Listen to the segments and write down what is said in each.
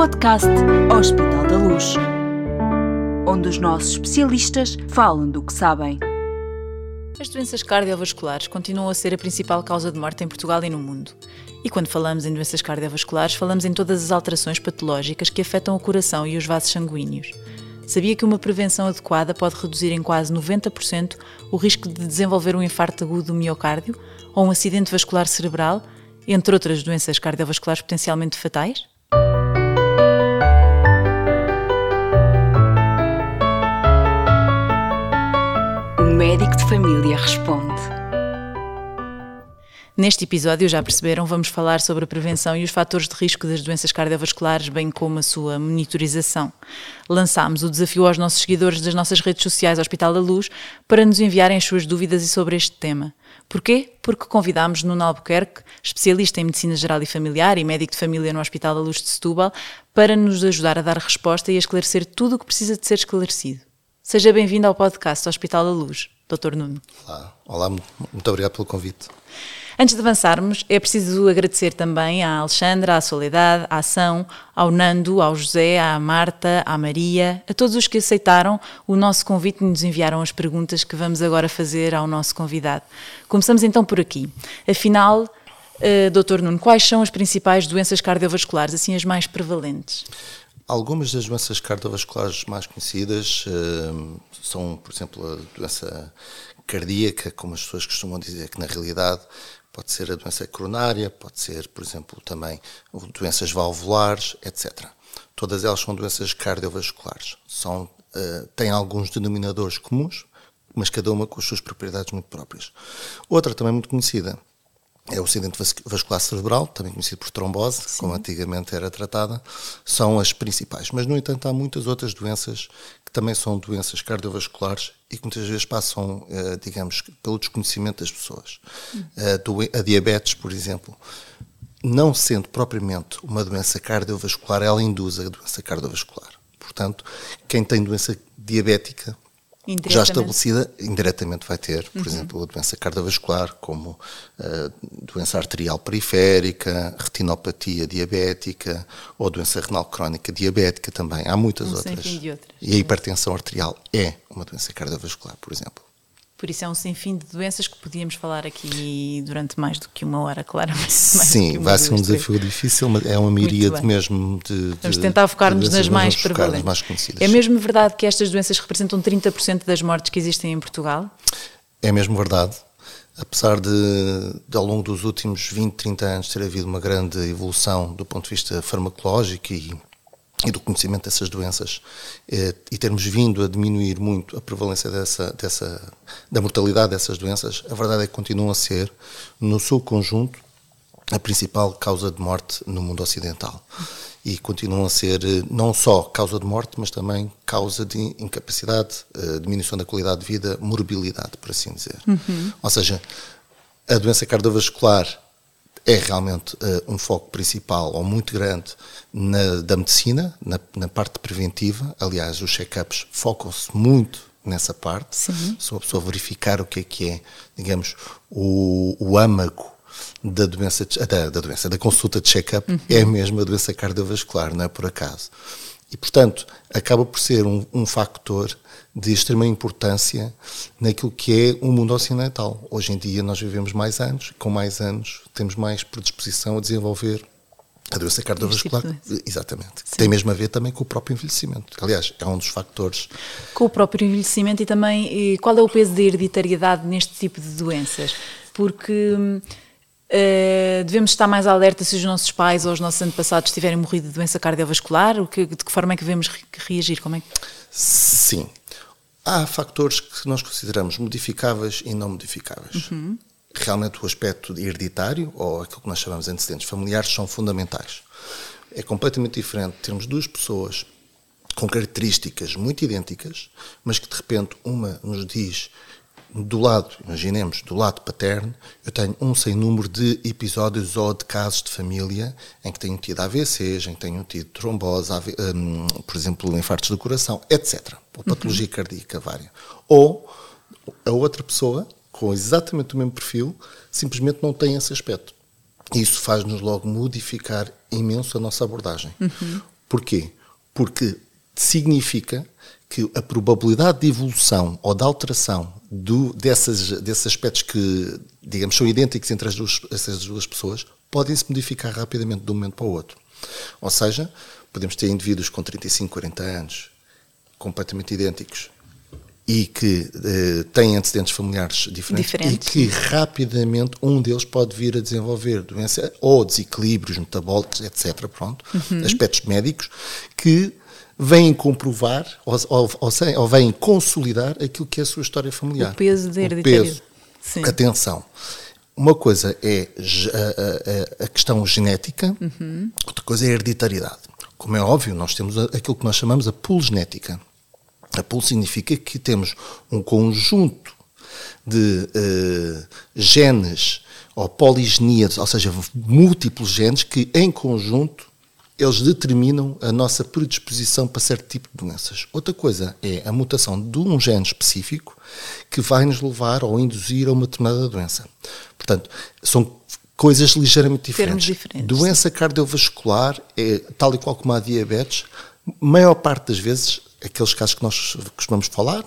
podcast Hospital da Luz, onde os nossos especialistas falam do que sabem. As doenças cardiovasculares continuam a ser a principal causa de morte em Portugal e no mundo. E quando falamos em doenças cardiovasculares, falamos em todas as alterações patológicas que afetam o coração e os vasos sanguíneos. Sabia que uma prevenção adequada pode reduzir em quase 90% o risco de desenvolver um infarto agudo do miocárdio ou um acidente vascular cerebral, entre outras doenças cardiovasculares potencialmente fatais? Médico de família responde. Neste episódio, já perceberam, vamos falar sobre a prevenção e os fatores de risco das doenças cardiovasculares, bem como a sua monitorização. Lançámos o desafio aos nossos seguidores das nossas redes sociais Hospital da Luz para nos enviarem as suas dúvidas sobre este tema. Porquê? Porque convidámos Nuno Albuquerque, especialista em Medicina Geral e Familiar e médico de família no Hospital da Luz de Setúbal, para nos ajudar a dar resposta e a esclarecer tudo o que precisa de ser esclarecido. Seja bem-vindo ao podcast Hospital da Luz, Dr. Nuno. Olá, Olá muito obrigado pelo convite. Antes de avançarmos, é preciso agradecer também à Alexandra, à Soledade, à Ação, ao Nando, ao José, à Marta, à Maria, a todos os que aceitaram o nosso convite e nos enviaram as perguntas que vamos agora fazer ao nosso convidado. Começamos então por aqui. Afinal, uh, Dr. Nuno, quais são as principais doenças cardiovasculares, assim as mais prevalentes? Algumas das doenças cardiovasculares mais conhecidas uh, são, por exemplo, a doença cardíaca, como as pessoas costumam dizer, que na realidade Pode ser a doença coronária, pode ser, por exemplo, também doenças valvulares, etc. Todas elas são doenças cardiovasculares. São, uh, têm alguns denominadores comuns, mas cada uma com as suas propriedades muito próprias. Outra também muito conhecida é o acidente vascular cerebral, também conhecido por trombose, Sim. como antigamente era tratada, são as principais. Mas, no entanto, há muitas outras doenças que também são doenças cardiovasculares e que muitas vezes passam, eh, digamos, pelo desconhecimento das pessoas. Eh, a diabetes, por exemplo, não sendo propriamente uma doença cardiovascular, ela induz a doença cardiovascular. Portanto, quem tem doença diabética já estabelecida, indiretamente vai ter, por uhum. exemplo, a doença cardiovascular, como eh, doença arterial periférica, retinopatia diabética ou doença renal crónica diabética também. Há muitas um outras. outras. E a hipertensão arterial é uma doença cardiovascular, por exemplo. Por isso é um sem fim de doenças que podíamos falar aqui durante mais do que uma hora, claramente. Sim, vai ser um desafio difícil, mas é uma miríade mesmo de, de, Vamos tentar focar-nos nas mais prevalentes. Mais conhecidas. É mesmo verdade que estas doenças representam 30% das mortes que existem em Portugal? É mesmo verdade. Apesar de, de, ao longo dos últimos 20, 30 anos ter havido uma grande evolução do ponto de vista farmacológico e e do conhecimento dessas doenças eh, e termos vindo a diminuir muito a prevalência dessa, dessa, da mortalidade dessas doenças, a verdade é que continuam a ser, no seu conjunto, a principal causa de morte no mundo ocidental. E continuam a ser eh, não só causa de morte, mas também causa de incapacidade, eh, diminuição da qualidade de vida, morbilidade, por assim dizer. Uhum. Ou seja, a doença cardiovascular é realmente uh, um foco principal ou muito grande na, da medicina, na, na parte preventiva. Aliás, os check-ups focam-se muito nessa parte. Sim. Se a pessoa verificar o que é que é, digamos, o, o âmago da doença, da, da doença, da consulta de check-up, uhum. é mesmo a doença cardiovascular, não é por acaso. E, portanto, acaba por ser um, um factor de extrema importância naquilo que é o mundo ocidental. Hoje em dia nós vivemos mais anos, com mais anos temos mais predisposição a desenvolver a doença cardiovascular. Tipo Exatamente. Sim. Tem mesmo a ver também com o próprio envelhecimento. Aliás, é um dos fatores. Com o próprio envelhecimento e também qual é o peso da hereditariedade neste tipo de doenças? Porque Uh, devemos estar mais alerta se os nossos pais ou os nossos antepassados tiverem morrido de doença cardiovascular? O que, de que forma é que devemos reagir? Como é que... Sim. Há factores que nós consideramos modificáveis e não modificáveis. Uhum. Realmente o aspecto hereditário, ou aquilo que nós chamamos de antecedentes familiares, são fundamentais. É completamente diferente termos duas pessoas com características muito idênticas, mas que de repente uma nos diz do lado, imaginemos, do lado paterno, eu tenho um sem número de episódios ou de casos de família em que tenho tido AVCs, em que tenho tido trombose, um, por exemplo, infartos do coração, etc. Ou patologia uhum. cardíaca vária. Ou a outra pessoa, com exatamente o mesmo perfil, simplesmente não tem esse aspecto. Isso faz-nos logo modificar imenso a nossa abordagem. Uhum. Porquê? Porque significa que a probabilidade de evolução ou de alteração do, dessas, desses aspectos que, digamos, são idênticos entre as duas, essas duas pessoas podem se modificar rapidamente de um momento para o outro. Ou seja, podemos ter indivíduos com 35, 40 anos completamente idênticos e que uh, têm antecedentes familiares diferentes, diferentes, e que rapidamente um deles pode vir a desenvolver doença ou desequilíbrios metabólicos, etc. Pronto, uhum. aspectos médicos que vêm comprovar ou, ou, ou, ou, vêm consolidar aquilo que é a sua história familiar. O peso da hereditariedade. Atenção. Uma coisa é a, a, a questão genética, uhum. outra coisa é a hereditariedade. Como é óbvio, nós temos aquilo que nós chamamos a pool genética. A pool significa que temos um conjunto de uh, genes ou poligenias, ou seja, múltiplos genes que em conjunto eles determinam a nossa predisposição para certo tipo de doenças. Outra coisa é a mutação de um gene específico que vai nos levar ou induzir a uma determinada doença. Portanto, são coisas ligeiramente diferentes. diferentes. Doença cardiovascular é tal e qual como a diabetes, maior parte das vezes, aqueles casos que nós costumamos falar,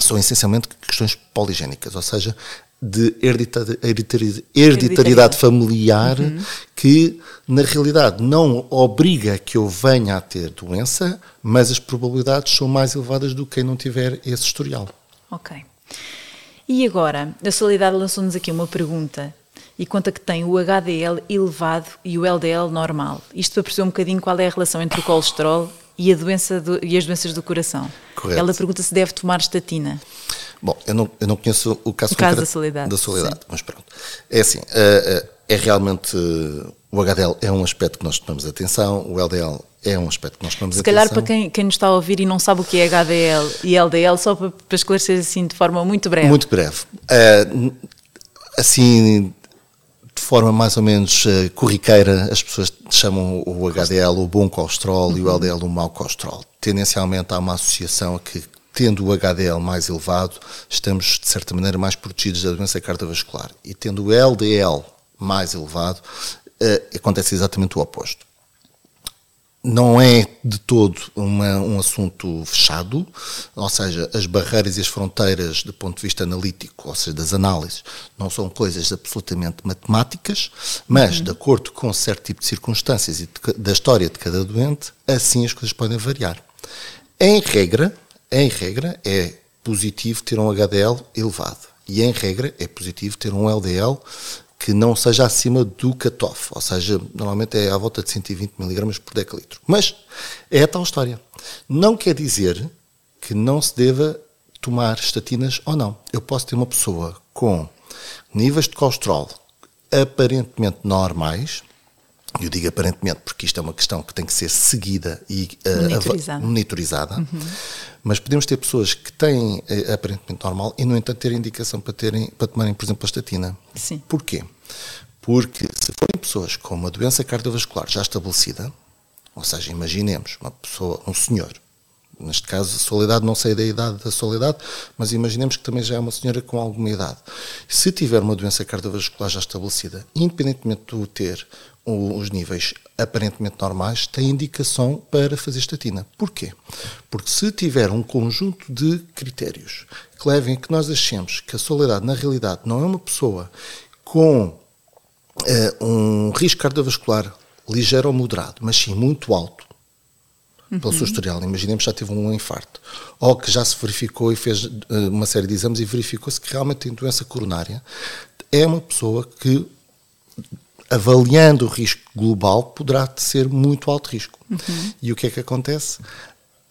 são essencialmente questões poligénicas, ou seja, de hereditariedade, hereditariedade familiar uhum. que, na realidade, não obriga que eu venha a ter doença, mas as probabilidades são mais elevadas do que quem não tiver esse historial. Ok. E agora, a Solidade lançou-nos aqui uma pergunta e conta que tem o HDL elevado e o LDL normal. Isto para perceber um bocadinho qual é a relação entre o colesterol e, a doença do, e as doenças do coração. Correto. Ela pergunta se deve tomar estatina. Bom, eu não, eu não conheço o caso, o caso da solidade, da solidade mas pronto. É assim, é, é realmente o HDL é um aspecto que nós tomamos atenção, o LDL é um aspecto que nós tomamos Se atenção. Se calhar para quem, quem nos está a ouvir e não sabe o que é HDL e LDL, só para, para esclarecer assim de forma muito breve. Muito breve. Uh, assim, de forma mais ou menos uh, corriqueira, as pessoas chamam o HDL o bom colesterol uhum. e o LDL o mau colesterol. Tendencialmente há uma associação a que tendo o HDL mais elevado, estamos de certa maneira mais protegidos da doença cardiovascular. E tendo o LDL mais elevado, uh, acontece exatamente o oposto. Não é de todo uma, um assunto fechado, ou seja, as barreiras e as fronteiras do ponto de vista analítico, ou seja, das análises, não são coisas absolutamente matemáticas, mas uhum. de acordo com certo tipo de circunstâncias e de, da história de cada doente, assim as coisas podem variar. Em regra, em regra, é positivo ter um HDL elevado. E em regra, é positivo ter um LDL que não seja acima do cutoff, ou seja, normalmente é à volta de 120 mg por decilitro. Mas é a tal história. Não quer dizer que não se deva tomar estatinas ou não. Eu posso ter uma pessoa com níveis de colesterol aparentemente normais, eu digo aparentemente porque isto é uma questão que tem que ser seguida e uh, monitorizada, monitorizada. Uhum. mas podemos ter pessoas que têm uh, aparentemente normal e, no entanto, terem indicação para, terem, para tomarem, por exemplo, a estatina. Sim. Porquê? Porque se forem pessoas com uma doença cardiovascular já estabelecida, ou seja, imaginemos uma pessoa, um senhor, neste caso a soledade, não sei da idade da soledade, mas imaginemos que também já é uma senhora com alguma idade. Se tiver uma doença cardiovascular já estabelecida, independentemente de ter os níveis aparentemente normais, tem indicação para fazer estatina. Porquê? Porque se tiver um conjunto de critérios que levem a que nós achemos que a soledade, na realidade, não é uma pessoa com uh, um risco cardiovascular ligeiro ou moderado, mas sim muito alto, uhum. pelo seu historial. Imaginemos que já teve um infarto, ou que já se verificou e fez uh, uma série de exames e verificou-se que realmente tem doença coronária. É uma pessoa que avaliando o risco global, poderá ser muito alto risco. Uhum. E o que é que acontece?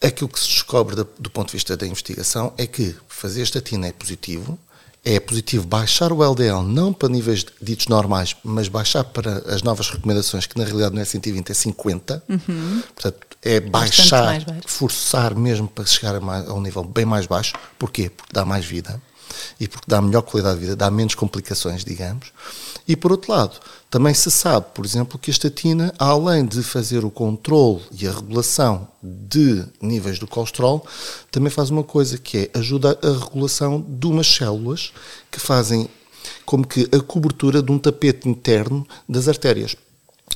Aquilo que se descobre do, do ponto de vista da investigação é que fazer estatina é positivo, é positivo baixar o LDL não para níveis ditos normais, mas baixar para as novas recomendações, que na realidade não é 120, é 50. Uhum. Portanto, é baixar, forçar mesmo para chegar a, mais, a, um nível bem mais baixo. Porquê? Porque dá mais vida e porque dá melhor qualidade de vida, dá menos complicações, digamos. E por outro lado, também se sabe, por exemplo, que a estatina, além de fazer o controle e a regulação de níveis do colesterol, também faz uma coisa que é ajuda a regulação de umas células que fazem como que a cobertura de um tapete interno das artérias.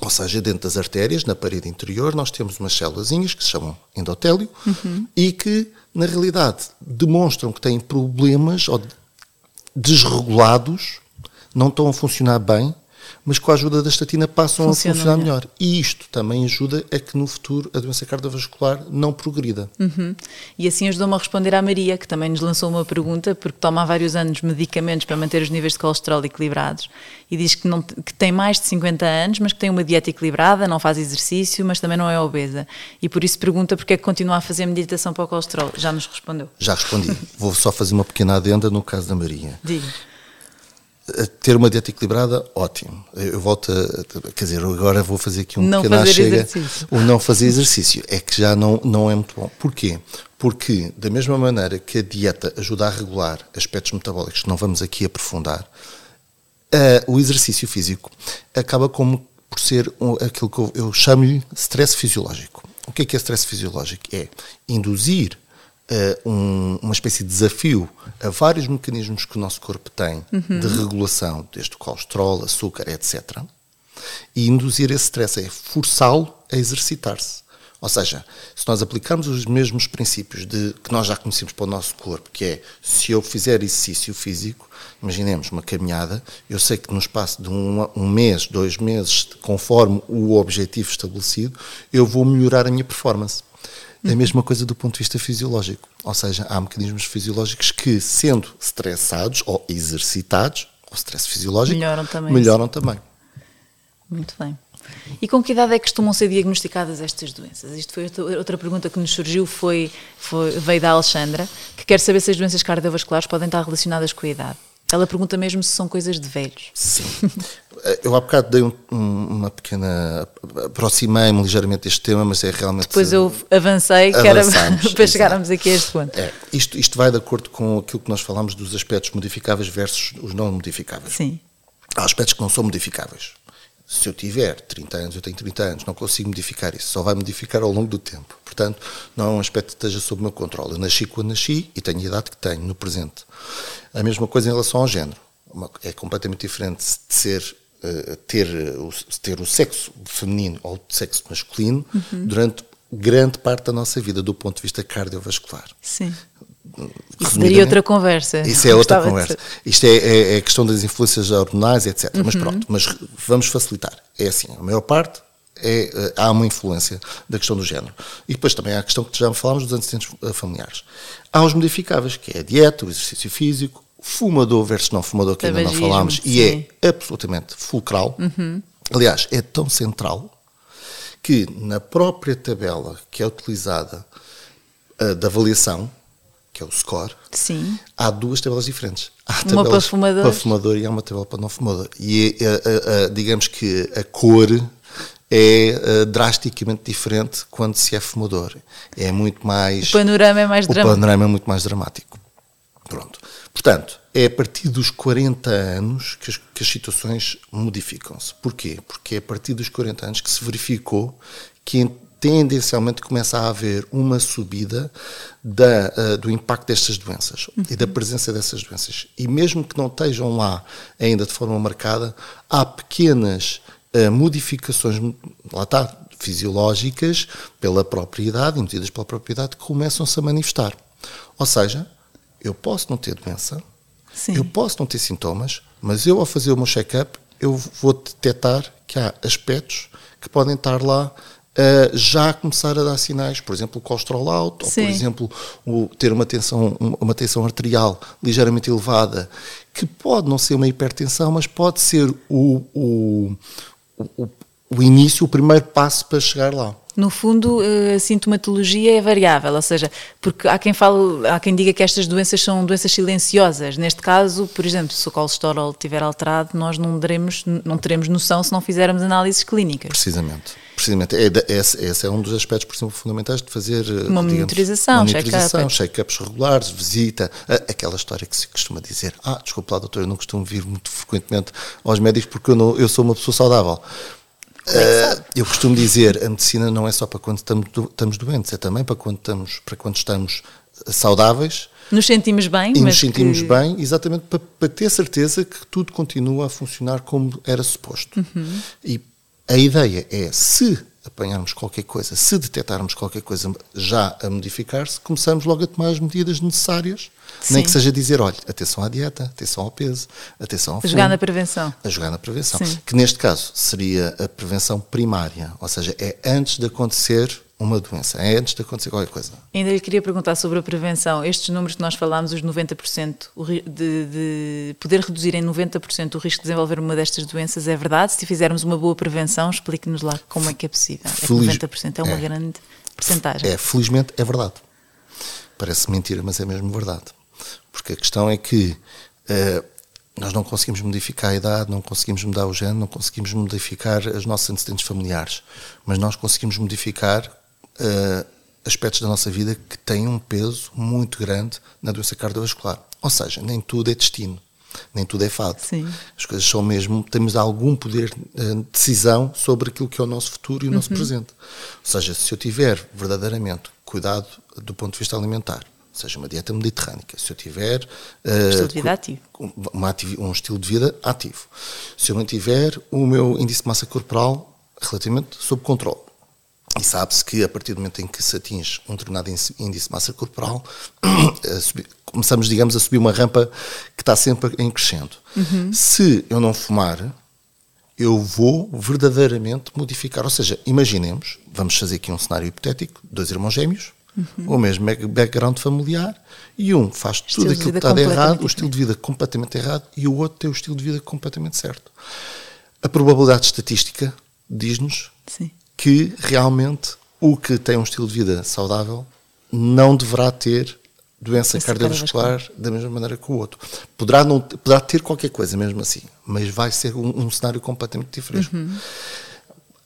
Ou seja, dentro das artérias, na parede interior, nós temos umas célulazinhas que se chamam endotélio uhum. e que, na realidade, demonstram que têm problemas ou desregulados, não estão a funcionar bem mas com a ajuda da estatina passam Funciona a funcionar melhor. melhor. E isto também ajuda a que no futuro a doença cardiovascular não progrida. Uhum. E assim ajudou-me a responder à Maria, que também nos lançou uma pergunta, porque toma há vários anos medicamentos para manter os níveis de colesterol equilibrados e diz que, não, que tem mais de 50 anos, mas que tem uma dieta equilibrada, não faz exercício, mas também não é obesa. E por isso pergunta porque é que continua a fazer meditação para o colesterol. Já nos respondeu. Já respondi. Vou só fazer uma pequena adenda no caso da Maria. Diga ter uma dieta equilibrada, ótimo. Eu volto a, quer dizer, agora vou fazer aqui um não pequeno chega. Exercício. O não fazer exercício é que já não, não é muito bom. Porquê? Porque, da mesma maneira que a dieta ajuda a regular aspectos metabólicos não vamos aqui aprofundar, uh, o exercício físico acaba como por ser um, aquilo que eu, eu chamo-lhe stress fisiológico. O que é que é stress fisiológico? É induzir uh, um, uma espécie de desafio a vários mecanismos que o nosso corpo tem uhum. de regulação, desde o colesterol, açúcar, etc. E induzir esse stress é forçá-lo a exercitar-se. Ou seja, se nós aplicarmos os mesmos princípios de, que nós já conhecemos para o nosso corpo, que é se eu fizer exercício físico, imaginemos uma caminhada, eu sei que no espaço de um, um mês, dois meses, conforme o objetivo estabelecido, eu vou melhorar a minha performance. É a mesma coisa do ponto de vista fisiológico. Ou seja, há mecanismos fisiológicos que, sendo estressados ou exercitados, o stress fisiológico, melhoram também. Melhoram também. Muito bem. E com que idade é que costumam ser diagnosticadas estas doenças? Isto foi outra pergunta que nos surgiu, foi, foi, veio da Alexandra, que quer saber se as doenças cardiovasculares podem estar relacionadas com a idade. Ela pergunta mesmo se são coisas de velhos. Sim. Eu há bocado dei um, uma pequena. aproximei-me ligeiramente deste tema, mas é realmente. Depois eu avancei, que era para chegarmos aqui a este ponto. É, isto, isto vai de acordo com aquilo que nós falamos dos aspectos modificáveis versus os não modificáveis. Sim. Há aspectos que não são modificáveis. Se eu tiver 30 anos, eu tenho 30 anos, não consigo modificar isso, só vai modificar ao longo do tempo. Portanto, não é um aspecto que esteja sob o meu controle. Eu nasci quando nasci e tenho a idade que tenho no presente. A mesma coisa em relação ao género. É completamente diferente de ser ter, o, ter o sexo feminino ou o sexo masculino uhum. durante grande parte da nossa vida, do ponto de vista cardiovascular. Sim. Isso daria outra conversa. Isso é outra conversa. Isto é, é, é, questão das influências hormonais, etc. Uhum. Mas pronto, mas vamos facilitar. É assim, a maior parte é, eh, há uma influência da questão do género. E depois também há a questão que já falámos dos antecedentes eh, familiares. Há os modificáveis, que é a dieta, o exercício físico, fumador versus não fumador, que ainda não falámos, sim. e é absolutamente fulcral. Uhum. Aliás, é tão central que na própria tabela que é utilizada uh, da avaliação, que é o score, Sim. há duas tabelas diferentes. Há uma para fumador. para fumador e há uma tabela para não fumador. E é, digamos que a cor é uh, drasticamente diferente quando se é fumador. É muito mais. O panorama é mais dramático. O panorama é muito mais dramático. Pronto. Portanto, é a partir dos 40 anos que as, que as situações modificam-se. Porquê? Porque é a partir dos 40 anos que se verificou que tendencialmente começa a haver uma subida da, uh, do impacto destas doenças uhum. e da presença dessas doenças. E mesmo que não estejam lá ainda de forma marcada, há pequenas uh, modificações, lá está, fisiológicas, pela própria idade, induzidas pela própria idade, que começam-se a manifestar. Ou seja, eu posso não ter doença, Sim. eu posso não ter sintomas, mas eu, ao fazer o meu check-up, eu vou detectar que há aspectos que podem estar lá uh, já a começar a dar sinais, por exemplo, o colesterol alto, Sim. ou por exemplo, o, ter uma tensão, uma tensão arterial ligeiramente elevada, que pode não ser uma hipertensão, mas pode ser o, o, o, o início, o primeiro passo para chegar lá. No fundo, eh, a sintomatologia é variável, ou seja, porque há quem fale, há quem diga que estas doenças são doenças silenciosas. Neste caso, por exemplo, se o colesterol estiver alterado, nós não teremos, não teremos noção se não fizermos análises clínicas. Precisamente. Precisamente. É, esse, esse, é um dos aspectos, por exemplo, fundamentais de fazer eh, uma monitorização, check-up. check-ups regulares, visita, aquela história que se costuma dizer: Ah, desculpa lá, doutor, eu não costumo vir muito frequentemente aos médicos porque eu, não, eu sou uma pessoa saudável. Uh, eu costumo dizer, a medicina não é só para quando estamos, do, estamos doentes, é também para quando estamos, para quando estamos saudáveis. Nos sentimos bem, e nos sentimos que... bem, exatamente para, para, ter certeza que tudo continua a funcionar como era suposto. Uhum. E A ideia é, se apanharmos qualquer coisa, se detectarmos qualquer coisa já a modificar-se, começamos logo a tomar as medidas necessárias. Sim. Nem que seja dizer, olha, atenção à dieta, atenção ao peso, atenção ao A jogar fumo. na prevenção. A jogar na prevenção. Sim. Que neste caso seria a prevenção primária, ou seja, é antes de acontecer uma doença, é antes de acontecer qualquer coisa. Ainda lhe queria perguntar sobre a prevenção. Estes números que nós falámos, os 90%, o ri- de, de poder reduzir em 90% o risco de desenvolver uma destas doenças, é verdade? Se fizermos uma boa prevenção, explique-nos lá como é que é possível. É Feliz- 90% é uma é. grande percentagem. É, felizmente é verdade. Parece mentira, mas é mesmo verdade. Porque a questão é que eh, nós não conseguimos modificar a idade, não conseguimos mudar o género, não conseguimos modificar os nossos antecedentes familiares, mas nós conseguimos modificar eh, aspectos da nossa vida que têm um peso muito grande na doença cardiovascular. Ou seja, nem tudo é destino, nem tudo é fado. Sim. As coisas são mesmo, temos algum poder eh, de decisão sobre aquilo que é o nosso futuro e o nosso presente. Ou seja, se eu tiver verdadeiramente cuidado do ponto de vista alimentar, seja uma dieta mediterrânica, se eu tiver eh, Estilo de vida cu- ativo. uma um estilo de vida ativo, se eu mantiver o meu índice de massa corporal relativamente sob controle, e sabe-se que a partir do momento em que se atinge um determinado índice de massa corporal, subir- começamos, digamos, a subir uma rampa que está sempre em crescendo. Se eu não fumar, eu vou verdadeiramente modificar. Ou seja, imaginemos, vamos fazer aqui um cenário hipotético: dois irmãos gêmeos, o mesmo back- background familiar, e um faz Estilo tudo aquilo que está de errado, o estilo de vida completamente errado, e o outro tem o estilo de vida completamente certo. A probabilidade estatística diz-nos que realmente o que tem um estilo de vida saudável não deverá ter doença cardiovascular da mesma maneira que o outro. Poderá, não, poderá ter qualquer coisa mesmo assim, mas vai ser um, um cenário completamente diferente.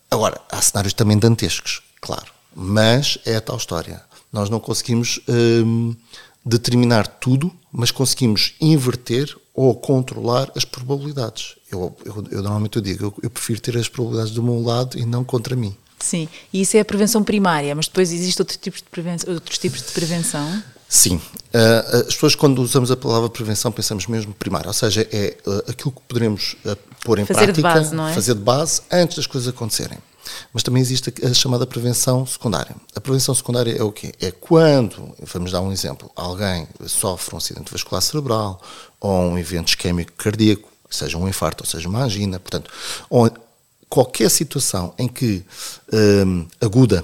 Agora, há cenários também dantescos, claro, mas é a tal história. Nós não conseguimos hum, determinar tudo, mas conseguimos inverter ou controlar as probabilidades. Eu, eu, eu normalmente eu digo, eu, eu prefiro ter as probabilidades do meu lado e não contra mim. Sim, e isso é a prevenção primária, mas depois existem outros tipos de prevenção, outros tipos de prevenção. Sim. Uh, as pessoas, quando usamos a palavra prevenção, pensamos mesmo primário, ou seja, é uh, aquilo que poderemos pôr em Fazer de prática, base, não é? fazer de base antes das coisas acontecerem. Mas também existe a chamada prevenção secundária. A prevenção secundária é o quê? É quando, vamos dar um exemplo, alguém sofre um acidente vascular cerebral ou um evento isquémico cardíaco, seja um infarto ou seja uma angina, portanto, qualquer situação em que hum, aguda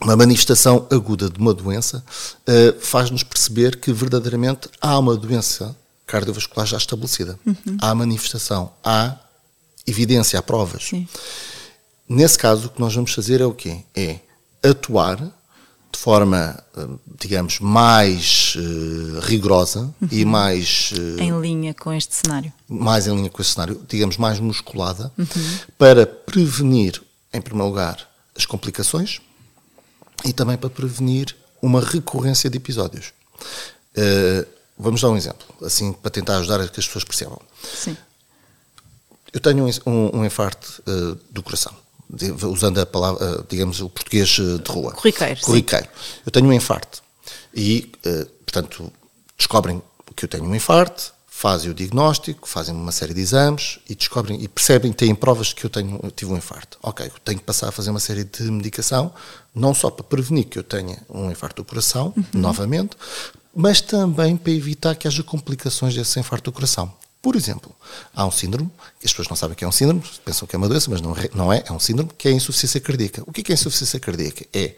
uma manifestação aguda de uma doença uh, faz-nos perceber que verdadeiramente há uma doença cardiovascular já estabelecida. Uhum. Há manifestação, há evidência, há provas. Sim. Nesse caso, o que nós vamos fazer é o quê? É atuar de forma, uh, digamos, mais uh, rigorosa Uhum. e mais, uh, Em linha com este cenário. mais em linha com esse cenário, digamos, mais musculada, Uhum. para prevenir, em primeiro lugar, as complicações e também para prevenir uma recorrência de episódios. Uh, vamos dar um exemplo, assim, para tentar ajudar a que as pessoas percebam. Sim. Eu tenho um, um, infarto do coração, usando a palavra, uh, digamos, o português uh, de rua. Corriqueiro, sim. Corriqueiro. Eu tenho um infarto e, uh, portanto, descobrem que eu tenho um infarto, fazem o diagnóstico, fazem uma série de exames e descobrem e percebem, têm provas que eu, tenho, eu tive um infarto. Ok, eu tenho que passar a fazer uma série de medicação, não só para prevenir que eu tenha um infarto do coração, Uhum. novamente, mas também para evitar que haja complicações desse infarto do coração. Por exemplo, há um síndrome, as pessoas não sabem que é um síndrome, pensam que é uma doença, mas não é, não é, é um síndrome, que é a insuficiência cardíaca. O que é, que é a insuficiência cardíaca? É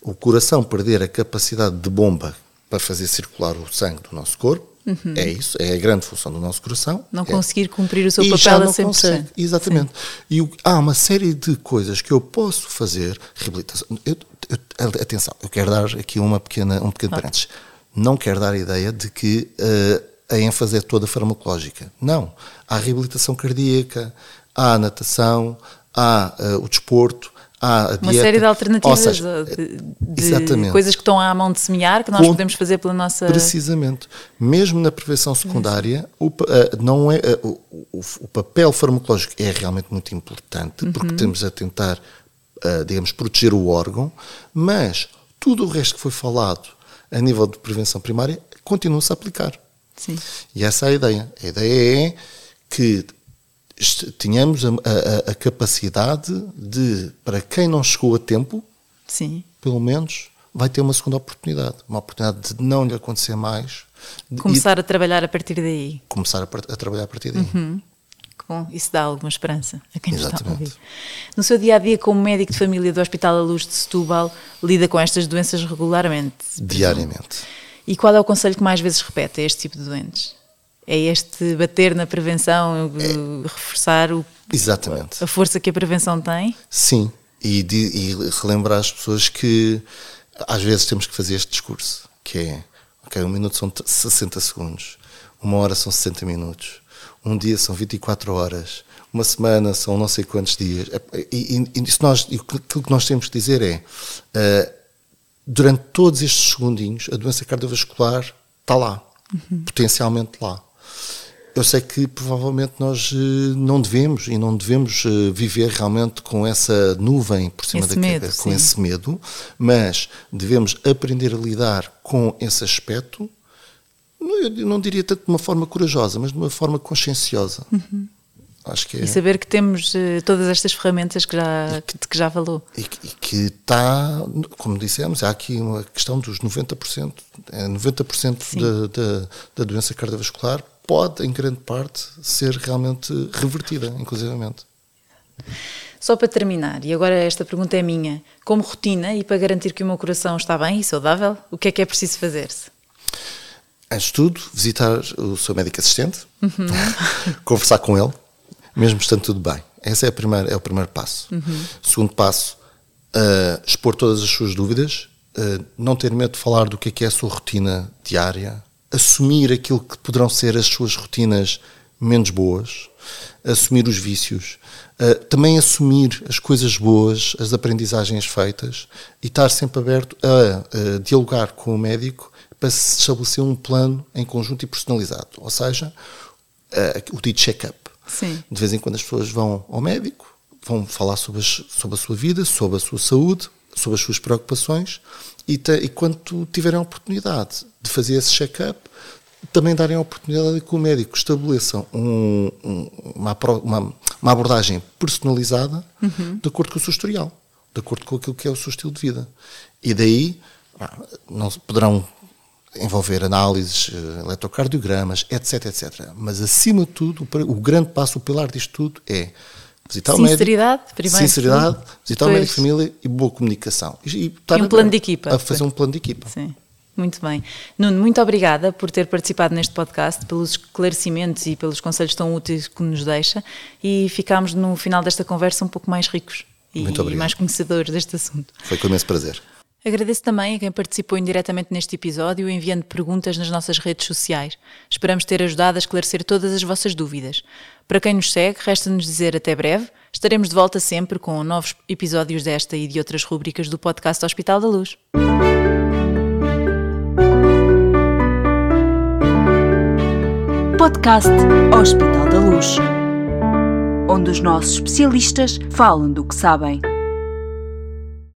o coração perder a capacidade de bomba para fazer circular o sangue do nosso corpo, é isso, é a grande função do nosso coração. Uhum. Não é. conseguir cumprir o seu E papel já a não 100%. consegue, exatamente. E o- há uma série de coisas que eu posso fazer, reabilitação. Eu- eu- atenção, eu quero dar aqui uma pequena, um pequeno Claro. parênteses. Não quero dar a ideia de que eh, a ênfase é toda farmacológica. Não. Há reabilitação cardíaca, há a natação, há eh, o desporto, há a Uma dieta. série de alternativas, seja, uh, de, de exatamente. coisas que estão à mão de semear, que nós Com- podemos fazer pela nossa. Precisamente. Mesmo na prevenção secundária, o, eh, não é, eh, o, o- o papel farmacológico é realmente muito importante, Uhum. porque temos a tentar, eh, digamos, proteger o órgão, mas tudo o resto que foi falado a nível de prevenção primária continua-se a aplicar. Sim. E essa é a ideia. A ideia é que tínhamos a, a, a, capacidade de, para quem não chegou a tempo, Sim. pelo menos, vai ter uma segunda oportunidade. Uma oportunidade de não lhe acontecer mais. Começar a trabalhar a partir daí. Começar a, a trabalhar a partir daí. Uhum. Com, isso dá alguma esperança a quem Exatamente. está a ouvir. No seu dia a dia, como médico de família do Hospital da Luz de Setúbal, lida com estas doenças regularmente? Diariamente. E qual é o conselho que mais vezes repete a este tipo de doentes? É este bater na prevenção, é. reforçar o, Exatamente. a força que a prevenção tem? Sim, e, de, e relembrar as pessoas que às vezes temos que fazer este discurso, que é, ok, um minuto são 60 segundos, uma hora são 60 minutos, um dia são 24 horas, uma semana são não sei quantos dias. É, e, e, nós, e aquilo que nós temos que dizer é, uh, durante todos estes segundinhos, a doença cardiovascular está lá, uhum. potencialmente lá. Eu sei que provavelmente nós uh, não devemos e não devemos uh, viver realmente com essa nuvem por cima esse da medo, cabeça, com sim. esse medo, mas devemos aprender a lidar com esse aspecto eu não diria tanto de uma forma corajosa, mas de uma forma conscienciosa. Uhum. Acho que é. E saber que temos uh, todas estas ferramentas que já, que, que já falou. E, e, que está, como dissemos, há aqui uma questão dos 90%. É 90% da, da, da doença cardiovascular pode, em grande parte, ser realmente revertida, inclusivamente. Só para terminar, e agora esta pergunta é minha: como rotina e para garantir que o meu coração está bem e saudável, o que é que é preciso fazer-se? Antes de tudo, visitar o seu médico assistente, uhum. conversar com ele, mesmo estando tudo bem. Esse é, primeira, é o primeiro passo. Uhum. Segundo passo, uh, expor todas as suas dúvidas, uh, não ter medo de falar do que é, que é a sua rotina diária, assumir aquilo que poderão ser as suas rotinas menos boas, assumir os vícios, uh, também assumir as coisas boas, as aprendizagens feitas e estar sempre aberto a, a dialogar com o médico para se estabelecer um plano em conjunto e personalizado, ou seja, uh, o dito check-up. De vez em quando as pessoas vão ao médico, vão falar sobre, as, sobre a sua vida, sobre a sua saúde, sobre as suas preocupações e, te, e quando tiverem a oportunidade de fazer esse check-up, também darem a oportunidade de que o médico estabeleça um, um, uma, uma, uma, abordagem personalizada uhum. de acordo com o seu historial, de acordo com aquilo que é o seu estilo de vida. E daí não poderão envolver análises, eh, eletrocardiogramas, etc, etc. Mas, acima de tudo, o grande passo, o pilar disto tudo é visitar sinceridade, o médico, sinceridade, visitar o médico de família e boa comunicação. E, e, e um plano de equipa. A fazer um plano de equipa. Sim. Muito bem. Nuno, muito obrigada por ter participado neste podcast, pelos esclarecimentos e pelos conselhos tão úteis que nos deixa e ficámos no final desta conversa um pouco mais ricos e mais conhecedores deste assunto. Foi com imenso prazer. Agradeço também a quem participou indiretamente neste episódio enviando perguntas nas nossas redes sociais. Esperamos ter ajudado a esclarecer todas as vossas dúvidas. Para quem nos segue, resta-nos dizer até breve. Estaremos de volta sempre com novos episódios desta e de outras rubricas do podcast Hospital da Luz. Podcast Hospital da Luz, onde os nossos especialistas falam do que sabem.